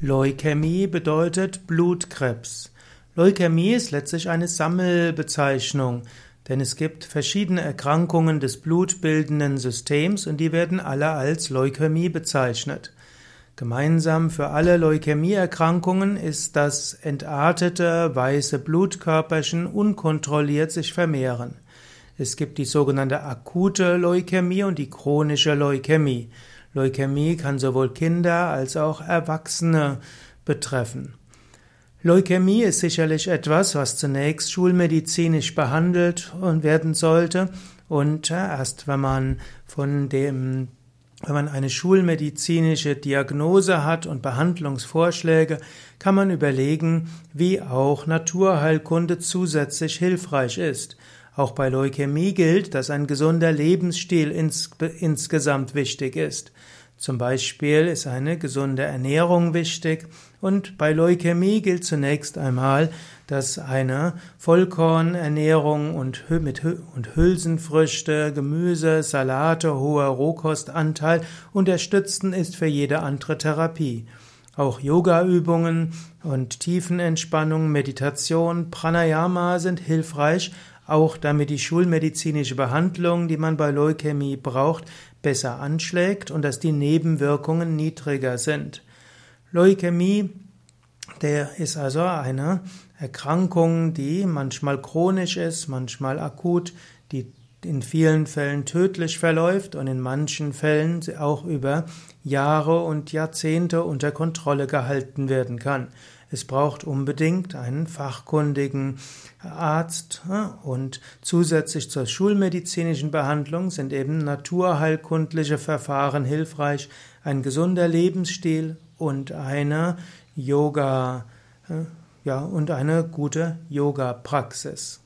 Leukämie bedeutet Blutkrebs. Leukämie ist letztlich eine Sammelbezeichnung, denn es gibt verschiedene Erkrankungen des blutbildenden Systems und die werden alle als Leukämie bezeichnet. Gemeinsam für alle Leukämieerkrankungen ist, dass entartete weiße Blutkörperchen unkontrolliert sich vermehren. Es gibt die sogenannte akute Leukämie und die chronische Leukämie. Leukämie kann sowohl Kinder als auch Erwachsene betreffen. Leukämie ist sicherlich etwas, was zunächst schulmedizinisch behandelt werden sollte und erst wenn man von dem wenn man eine schulmedizinische Diagnose hat und Behandlungsvorschläge, kann man überlegen, wie auch Naturheilkunde zusätzlich hilfreich ist. Auch bei Leukämie gilt, dass ein gesunder Lebensstil ins, insgesamt wichtig ist. Zum Beispiel ist eine gesunde Ernährung wichtig und bei Leukämie gilt zunächst einmal, dass eine Vollkornernährung und, mit, und Hülsenfrüchte, Gemüse, Salate, hoher Rohkostanteil unterstützend ist für jede andere Therapie. Auch Yogaübungen und Tiefenentspannung, Meditation, Pranayama sind hilfreich, auch damit die schulmedizinische Behandlung, die man bei Leukämie braucht, besser anschlägt und dass die Nebenwirkungen niedriger sind. Leukämie, der ist also eine Erkrankung, die manchmal chronisch ist, manchmal akut, die in vielen Fällen tödlich verläuft und in manchen Fällen auch über Jahre und Jahrzehnte unter Kontrolle gehalten werden kann. Es braucht unbedingt einen fachkundigen Arzt und zusätzlich zur schulmedizinischen Behandlung sind eben naturheilkundliche Verfahren hilfreich, ein gesunder Lebensstil und eine Yoga, ja, und eine gute Yoga-Praxis.